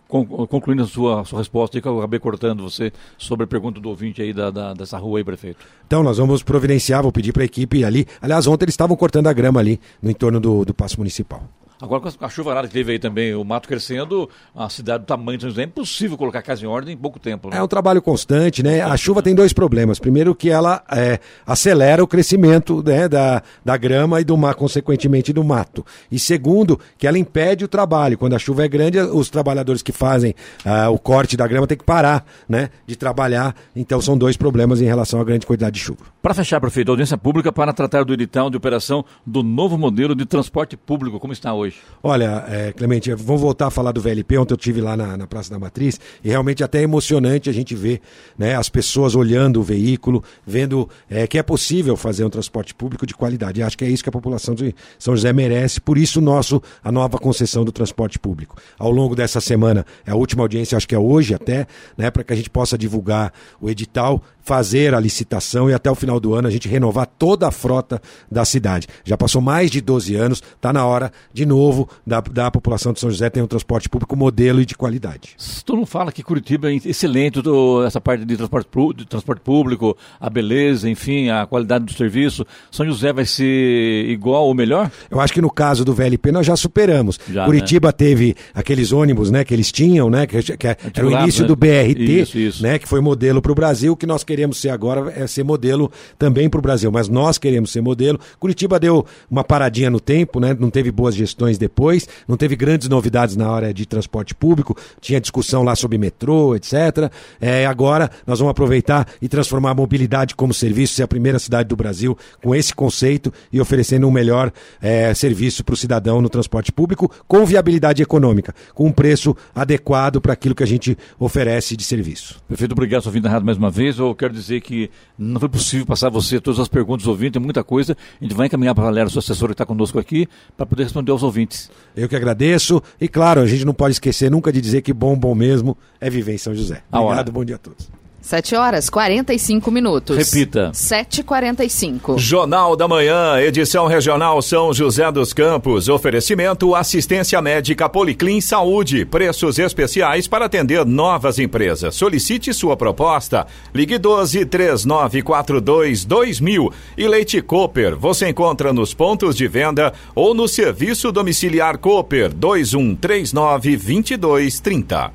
Con- Concluindo a sua, sua resposta que eu acabei cortando você sobre a pergunta do ouvinte aí da, da- dessa rua aí, prefeito. Então, nós vamos providenciar, vou pedir para a equipe ali. Aliás, ontem eles estavam cortando a grama ali no entorno do, do Paço Municipal. Agora com a chuvarada que teve aí também, o mato crescendo, a cidade do tamanho de São José, é impossível colocar a casa em ordem em pouco tempo. Né? É um trabalho constante, né? A chuva tem dois problemas. Primeiro que ela é, acelera o crescimento né, da, da grama e do mar, consequentemente do mato. E segundo, que ela impede o trabalho. Quando a chuva é grande, os trabalhadores que fazem ah, o corte da grama têm que parar né, de trabalhar. Então são dois problemas em relação à grande quantidade de chuva. Para fechar, prefeito, audiência pública para tratar do edital de operação do novo modelo de transporte público, como está hoje. Olha, é, Clemente, vamos voltar a falar do VLP. Ontem eu tive lá na, na Praça da Matriz e realmente até é emocionante a gente ver né, as pessoas olhando o veículo, vendo é, que é possível fazer um transporte público de qualidade. E acho que é isso que a população de São José merece. Por isso, nosso, a nova concessão do transporte público. Ao longo dessa semana, é a última audiência, acho que é hoje até, né, para que a gente possa divulgar o edital, fazer a licitação e até o final do ano a gente renovar toda a frota da cidade. Já passou mais de 12 anos, está na hora, de novo, da, da população de São José ter um transporte público modelo e de qualidade. Todo mundo fala que Curitiba é excelente, do- essa parte de transporte, de transporte público, a beleza, enfim, a qualidade do serviço. São José vai ser igual ou melhor? Eu acho que no caso do VLP nós já superamos. Já, Curitiba teve aqueles ônibus, né, que eles tinham, né, que, que era o início né? do BRT, Isso, isso. né, que foi modelo para o Brasil. Que nós queremos ser agora é ser modelo também para o Brasil, mas nós queremos ser modelo. Curitiba deu uma paradinha no tempo, né, não teve boas gestões depois, não teve grandes novidades na área de transporte público, tinha discussão lá sobre metrô, etc. É, agora nós vamos aproveitar e transformar a mobilidade como serviço, ser a primeira cidade do Brasil com esse conceito e oferecendo um melhor é, serviço para o cidadão no transporte público com viabilidade econômica, com um preço adequado para aquilo que a gente oferece de serviço. Prefeito, obrigado vir na rádio mais uma vez. Eu quero dizer que não foi possível passar a você todas as perguntas dos ouvintes, tem muita coisa. A gente vai encaminhar para a Valéria, sua assessora que está conosco aqui, para poder responder aos ouvintes. Eu que agradeço e claro, a gente não pode esquecer nunca de dizer que bom, bom mesmo é viver em São José. Obrigado, bom dia a todos. 7 horas 45 minutos. Repita. 7h45. Jornal da Manhã, edição regional São José dos Campos. Oferecimento assistência médica Policlin Saúde. Preços especiais para atender novas empresas. Solicite sua proposta. Ligue 12 3942 2000. E Leite Cooper. Você encontra nos pontos de venda ou no serviço domiciliar Cooper 2139 2230.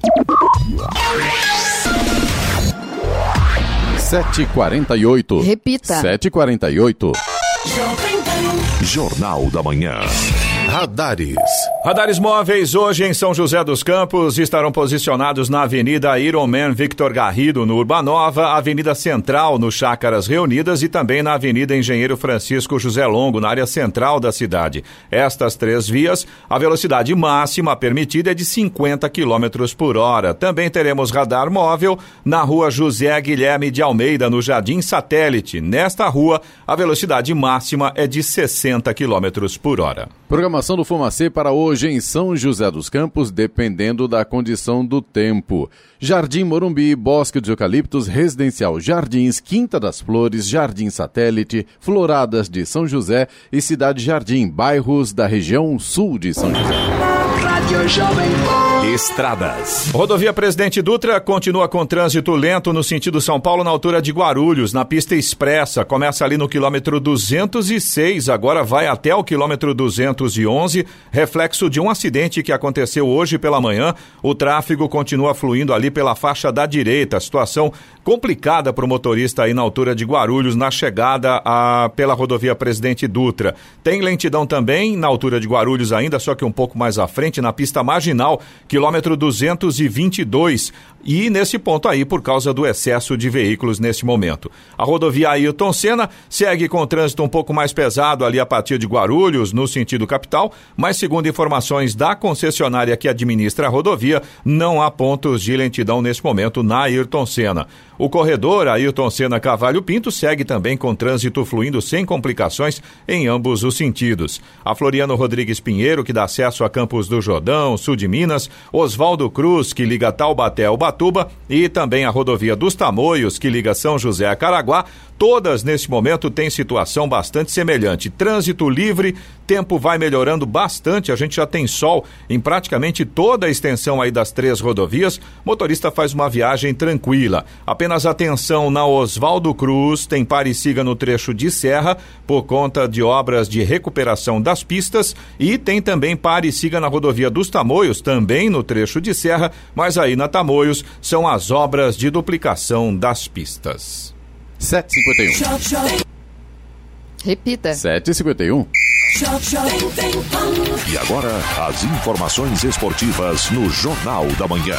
7h48. Repita. 7h48. Jornal da Manhã. Radares. Radares móveis hoje em São José dos Campos estarão posicionados na Avenida Ironman Victor Garrido, no Urbanova, Avenida Central, no Chácaras Reunidas e também na Avenida Engenheiro Francisco José Longo, na área central da cidade. Estas três vias, a velocidade máxima permitida é de 50 km por hora. Também teremos radar móvel na rua José Guilherme de Almeida, no Jardim Satélite. Nesta rua, a velocidade máxima é de 60 km por hora. Programação do Fumacê para hoje. Hoje em São José dos Campos, dependendo da condição do tempo. Jardim Morumbi, Bosque dos Eucaliptos, Residencial Jardins, Quinta das Flores, Jardim Satélite, Floradas de São José e Cidade Jardim, bairros da região sul de São José. Rádio Jovem Estradas. Rodovia Presidente Dutra continua com trânsito lento no sentido São Paulo na altura de Guarulhos, na pista expressa. Começa ali no quilômetro 206, agora vai até o quilômetro 211, reflexo de um acidente que aconteceu hoje pela manhã. O tráfego continua fluindo ali pela faixa da direita. Situação complicada para o motorista aí na altura de Guarulhos, na chegada a, pela rodovia Presidente Dutra. Tem lentidão também na altura de Guarulhos ainda, só que um pouco mais à frente, na pista marginal, quilômetro 222. E nesse ponto aí, por causa do excesso de veículos nesse momento. A rodovia Ailton Senna segue com o trânsito um pouco mais pesado ali a partir de Guarulhos, no sentido capital, mas segundo informações da concessionária que administra a rodovia, não há pontos de lentidão nesse momento na Ayrton Senna. O corredor Ayrton Senna Cavalho Pinto segue também com trânsito fluindo sem complicações em ambos os sentidos. A Floriano Rodrigues Pinheiro, que dá acesso a Campos do Jordão, sul de Minas, Oswaldo Cruz, que liga Taubaté ao Batuba, e também a rodovia dos Tamoios, que liga São José a Caraguá, todas nesse momento têm situação bastante semelhante. Trânsito livre, tempo vai melhorando bastante, a gente já tem sol em praticamente toda a extensão aí das três rodovias. Motorista faz uma viagem tranquila. Apenas atenção na Oswaldo Cruz, tem pare e siga no trecho de serra por conta de obras de recuperação das pistas e tem também pare e siga na rodovia dos Tamoios, também no trecho de serra, mas aí na Tamoios são as obras de duplicação das pistas. 7h51. Repita. 7h51. E agora, as informações esportivas no Jornal da Manhã.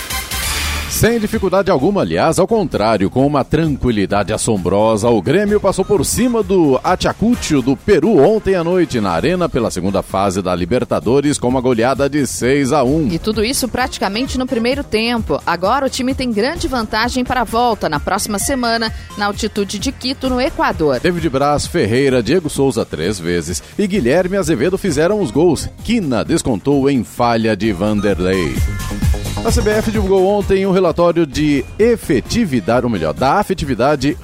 Sem dificuldade alguma, aliás, ao contrário, com uma tranquilidade assombrosa, o Grêmio passou por cima do Achacucho do Peru ontem à noite na Arena pela segunda fase da Libertadores com uma goleada de 6 a 1. E tudo isso praticamente no primeiro tempo. Agora o time tem grande vantagem para a volta na próxima semana na altitude de Quito, no Equador. David Braz, Ferreira, Diego Souza três vezes e Guilherme Azevedo fizeram os gols. Quina descontou em falha de Vanderlei. A CBF divulgou ontem um relatório de efetividade, ou melhor, da afetividade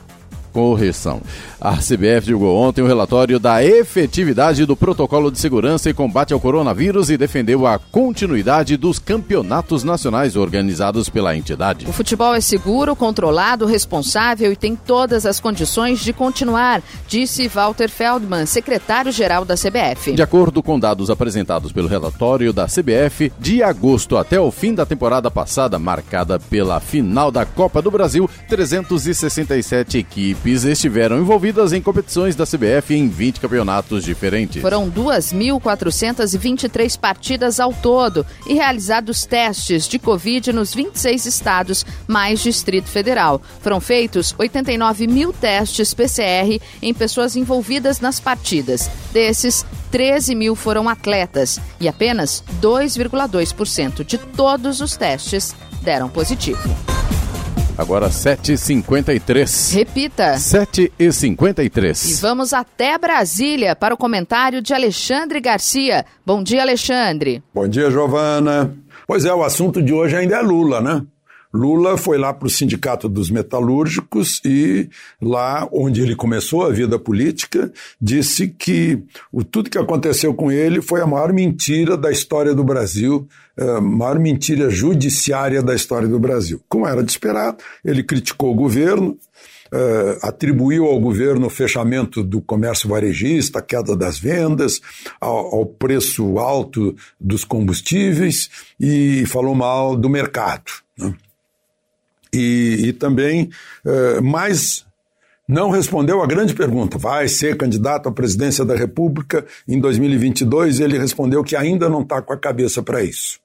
correção. A CBF divulgou ontem o um relatório da efetividade do protocolo de segurança e combate ao coronavírus e defendeu a continuidade dos campeonatos nacionais organizados pela entidade. O futebol é seguro, controlado, responsável e tem todas as condições de continuar, disse Walter Feldman, secretário-geral da CBF. De acordo com dados apresentados pelo relatório da CBF, de agosto até o fim da temporada passada, marcada pela final da Copa do Brasil, 367 equipes estiveram envolvidas envolvidas em competições da CBF em 20 campeonatos diferentes. Foram 2.423 partidas ao todo e realizados testes de Covid nos 26 estados, mais Distrito Federal. Foram feitos 89 mil testes PCR em pessoas envolvidas nas partidas. Desses, 13 mil foram atletas e apenas 2,2% de todos os testes deram positivo. Agora 7h53. Repita. 7h53. E vamos até Brasília para o comentário de Alexandre Garcia. Bom dia, Alexandre. Bom dia, Giovana. Pois é, o assunto de hoje ainda é Lula, né? Lula foi lá para o Sindicato dos Metalúrgicos e lá onde ele começou a vida política, disse que o, tudo que aconteceu com ele foi a maior mentira da história do Brasil, a maior mentira judiciária da história do Brasil. Como era de esperar, ele criticou o governo, Uh, atribuiu ao governo o fechamento do comércio varejista, a queda das vendas, ao, ao, preço alto dos combustíveis e falou mal do mercado. Né? E, e também, uh, mais não respondeu a grande pergunta: vai ser candidato à presidência da República em 2022? E ele respondeu que ainda não está com a cabeça para isso.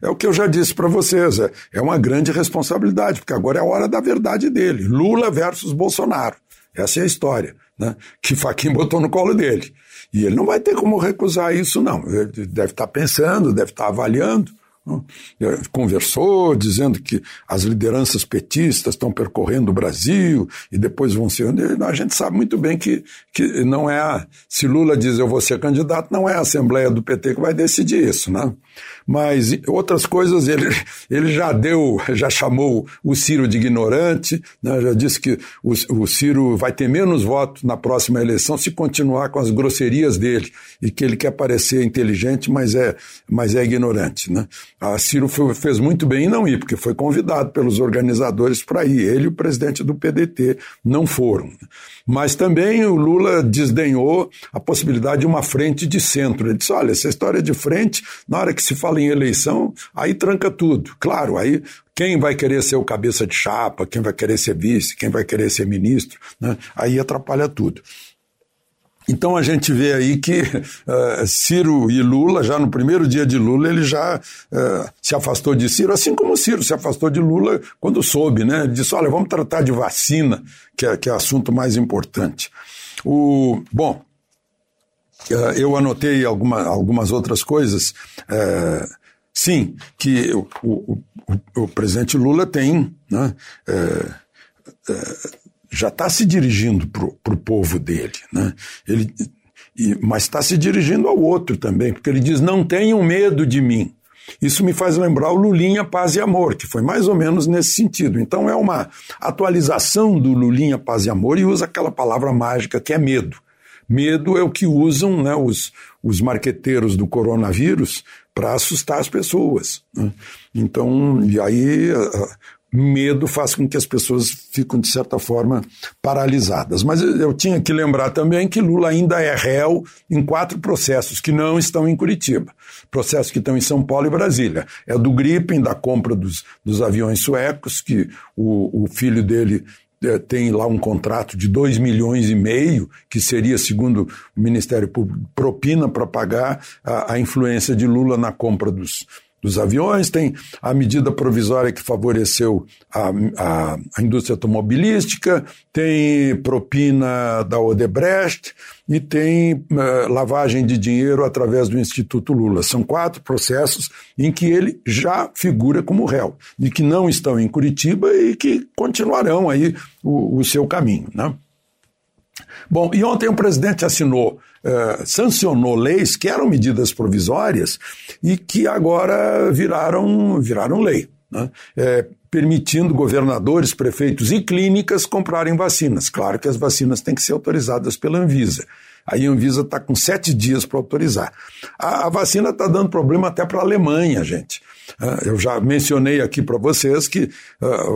É o que eu já disse para vocês, é, é uma grande responsabilidade, porque agora é a hora da verdade dele. Lula versus Bolsonaro. Essa é a história, né? Que Faquin botou no colo dele. E ele não vai ter como recusar isso, não. Ele deve estar tá pensando, deve estar tá avaliando conversou, dizendo que as lideranças petistas estão percorrendo o Brasil e depois vão ser. A gente sabe muito bem que, que não é a. Se Lula diz eu vou ser candidato, não é a Assembleia do PT que vai decidir isso, né? Mas outras coisas ele, ele já deu, já chamou o Ciro de ignorante, né? já disse que o, o Ciro vai ter menos votos na próxima eleição se continuar com as grosserias dele e que ele quer parecer inteligente, mas é, mas é ignorante. Né? A Ciro foi, fez muito bem em não ir, porque foi convidado pelos organizadores para ir. Ele e o presidente do PDT não foram. Mas também o Lula desdenhou a possibilidade de uma frente de centro. Ele disse: olha, essa história de frente, na hora que se fala em eleição, aí tranca tudo. Claro, aí quem vai querer ser o cabeça de chapa, quem vai querer ser vice, quem vai querer ser ministro, né? aí atrapalha tudo. Então a gente vê aí que uh, Ciro e Lula, já no primeiro dia de Lula, ele já uh, se afastou de Ciro, assim como Ciro se afastou de Lula quando soube, né? Ele disse: olha, vamos tratar de vacina, que é, que é assunto mais importante. O, bom, uh, eu anotei alguma, algumas outras coisas. sim, que o, o, o, presidente Lula tem. Né, já está se dirigindo para o povo dele, né? Ele, e, mas está se dirigindo ao outro também, porque ele diz: não tenham medo de mim. Isso me faz lembrar o Lulinha Paz e Amor, que foi mais ou menos nesse sentido. Então é uma atualização do Lulinha Paz e Amor e usa aquela palavra mágica que é medo. Medo é o que usam né, os, os marqueteiros do coronavírus para assustar as pessoas. Né? Então, e aí medo faz com que as pessoas fiquem, de certa forma, paralisadas. Mas eu tinha que lembrar também que Lula ainda é réu em quatro processos que não estão em Curitiba. Processos que estão em São Paulo e Brasília. É do Gripen, da compra dos, dos aviões suecos, que o, o filho dele é, tem lá um contrato de 2 milhões e meio, que seria, segundo o Ministério Público, propina para pagar a, a influência de Lula na compra dos, dos aviões, tem a medida provisória que favoreceu a, a, a, indústria automobilística, tem propina da Odebrecht e tem uh, lavagem de dinheiro através do Instituto Lula. São quatro processos em que ele já figura como réu, e que não estão em Curitiba e que continuarão aí o, o seu caminho. Né? Bom, e ontem o presidente assinou, eh, sancionou leis que eram medidas provisórias e que agora viraram, viraram lei. Né? É, permitindo governadores, prefeitos e clínicas comprarem vacinas. Claro que as vacinas têm que ser autorizadas pela Anvisa. Aí a Anvisa está com sete dias para autorizar. A, a vacina está dando problema até para a Alemanha, gente. Uh, eu já mencionei aqui para vocês que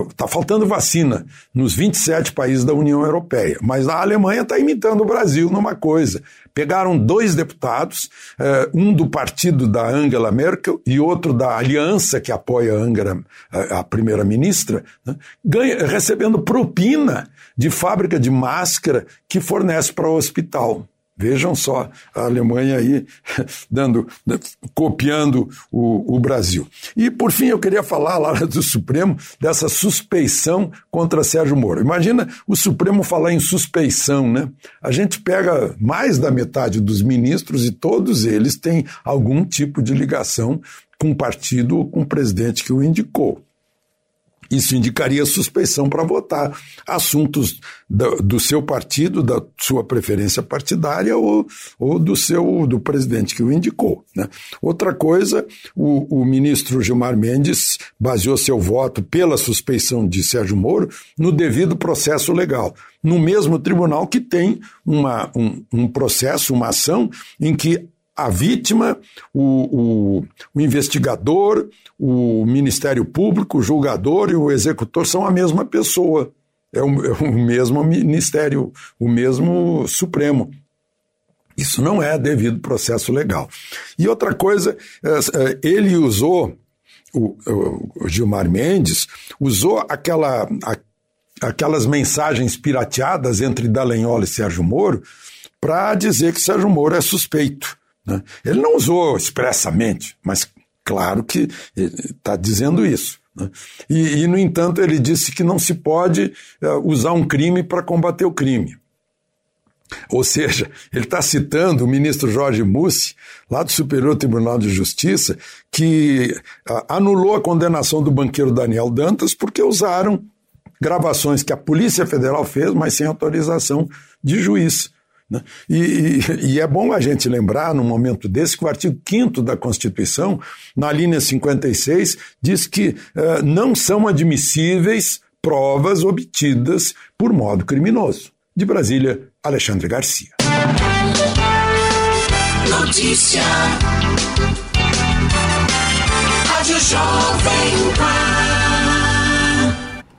está uh, faltando vacina nos 27 países da União Europeia, mas a Alemanha está imitando o Brasil numa coisa. Pegaram dois deputados, uh, um do partido da Angela Merkel e outro da aliança que apoia a, Angela, a primeira-ministra, né, recebendo propina de fábrica de máscara que fornece para o hospital. Vejam só a Alemanha aí dando, copiando o, o, Brasil. E por fim eu queria falar lá do Supremo dessa suspeição contra Sérgio Moro. Imagina o Supremo falar em suspeição, né? A gente pega mais da metade dos ministros e todos eles têm algum tipo de ligação com o partido ou com o presidente que o indicou. Isso indicaria suspeição para votar assuntos do, do, seu partido, da sua preferência partidária ou, ou do seu do presidente que o indicou. Né? Outra coisa, o, o ministro Gilmar Mendes baseou seu voto pela suspeição de Sérgio Moro no devido processo legal no mesmo tribunal que tem uma, um, um processo, uma ação em que a vítima, o, o, o, investigador, o Ministério Público, o julgador e o executor são a mesma pessoa. É o, é o mesmo ministério, o mesmo Supremo. Isso não é devido processo legal. E outra coisa, é, é, ele usou, o, o Gilmar Mendes, usou aquela, aquelas mensagens pirateadas entre Dallagnol e Sérgio Moro para dizer que Sérgio Moro é suspeito. Né? Ele não usou expressamente, mas claro que está dizendo isso. Né? E, e, no entanto, ele disse que não se pode uh, usar um crime para combater o crime. Ou seja, ele está citando o ministro Jorge Mussi, lá do Superior Tribunal de Justiça, que anulou a condenação do banqueiro Daniel Dantas porque usaram gravações que a Polícia Federal fez, mas sem autorização de juiz. Né? E, e, é bom a gente lembrar, num momento desse, que o artigo 5 da Constituição, na linha 56, diz que uh, não são admissíveis provas obtidas por modo criminoso. De Brasília, Alexandre Garcia. Notícia. Rádio Jovem Pan.